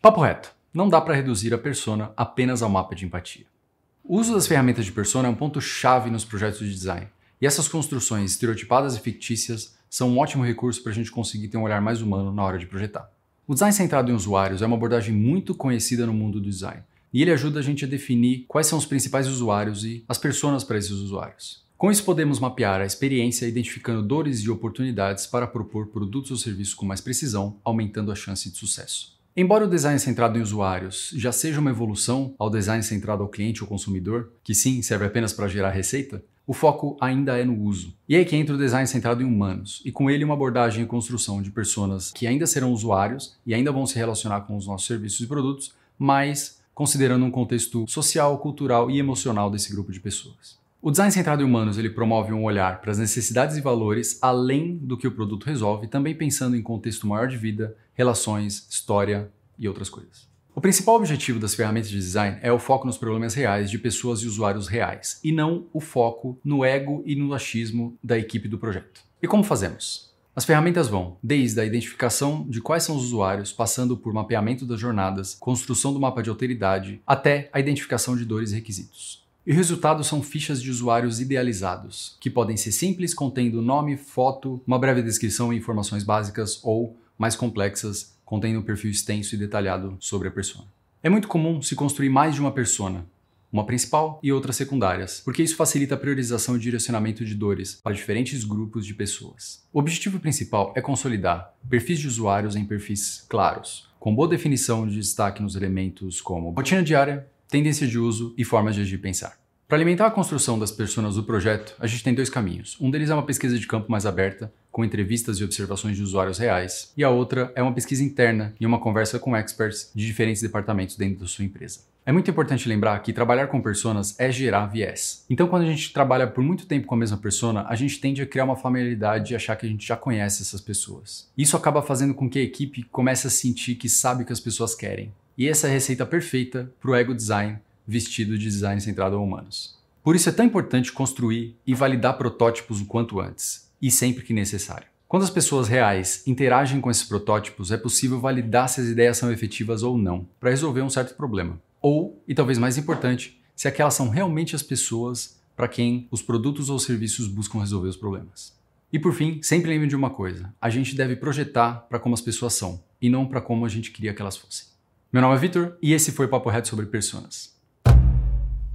Papo reto, não dá para reduzir a persona apenas ao mapa de empatia. O uso das ferramentas de persona é um ponto-chave nos projetos de design, e essas construções estereotipadas e fictícias são um ótimo recurso para a gente conseguir ter um olhar mais humano na hora de projetar. O design centrado em usuários é uma abordagem muito conhecida no mundo do design, e ele ajuda a gente a definir quais são os principais usuários e as personas para esses usuários. Com isso, podemos mapear a experiência identificando dores e oportunidades para propor produtos ou serviços com mais precisão, aumentando a chance de sucesso. Embora o design centrado em usuários já seja uma evolução ao design centrado ao cliente ou consumidor, que sim serve apenas para gerar receita, o foco ainda é no uso. E é aí que entra o design centrado em humanos, e com ele uma abordagem e construção de personas que ainda serão usuários e ainda vão se relacionar com os nossos serviços e produtos, mas considerando um contexto social, cultural e emocional desse grupo de pessoas. O design centrado em humanos ele promove um olhar para as necessidades e valores além do que o produto resolve, também pensando em contexto maior de vida, relações, história e outras coisas. O principal objetivo das ferramentas de design é o foco nos problemas reais de pessoas e usuários reais, e não o foco no ego e no achismo da equipe do projeto. E como fazemos? As ferramentas vão desde a identificação de quais são os usuários, passando por mapeamento das jornadas, construção do mapa de alteridade, até a identificação de dores e requisitos. E o resultado são fichas de usuários idealizados, que podem ser simples, contendo nome, foto, uma breve descrição e informações básicas, ou mais complexas, contendo um perfil extenso e detalhado sobre a persona. É muito comum se construir mais de uma persona, uma principal e outras secundárias, porque isso facilita a priorização e direcionamento de dores para diferentes grupos de pessoas. O objetivo principal é consolidar perfis de usuários em perfis claros, com boa definição de destaque nos elementos como rotina diária, tendência de uso e formas de agir e pensar. Para alimentar a construção das pessoas do projeto, a gente tem dois caminhos. Um deles é uma pesquisa de campo mais aberta, com entrevistas e observações de usuários reais, e a outra é uma pesquisa interna e uma conversa com experts de diferentes departamentos dentro da sua empresa. É muito importante lembrar que trabalhar com personas é gerar viés. Então, quando a gente trabalha por muito tempo com a mesma persona, a gente tende a criar uma familiaridade e achar que a gente já conhece essas pessoas. Isso acaba fazendo com que a equipe comece a sentir que sabe o que as pessoas querem. E essa é a receita perfeita para o ego design vestido de design centrado em humanos. Por isso é tão importante construir e validar protótipos o quanto antes, e sempre que necessário. Quando as pessoas reais interagem com esses protótipos, é possível validar se as ideias são efetivas ou não, para resolver um certo problema. Ou, e talvez mais importante, se aquelas são realmente as pessoas para quem os produtos ou serviços buscam resolver os problemas. E por fim, sempre lembre de uma coisa: a gente deve projetar para como as pessoas são, e não para como a gente queria que elas fossem. Meu nome é Vitor e esse foi o Papo Reto sobre Personas.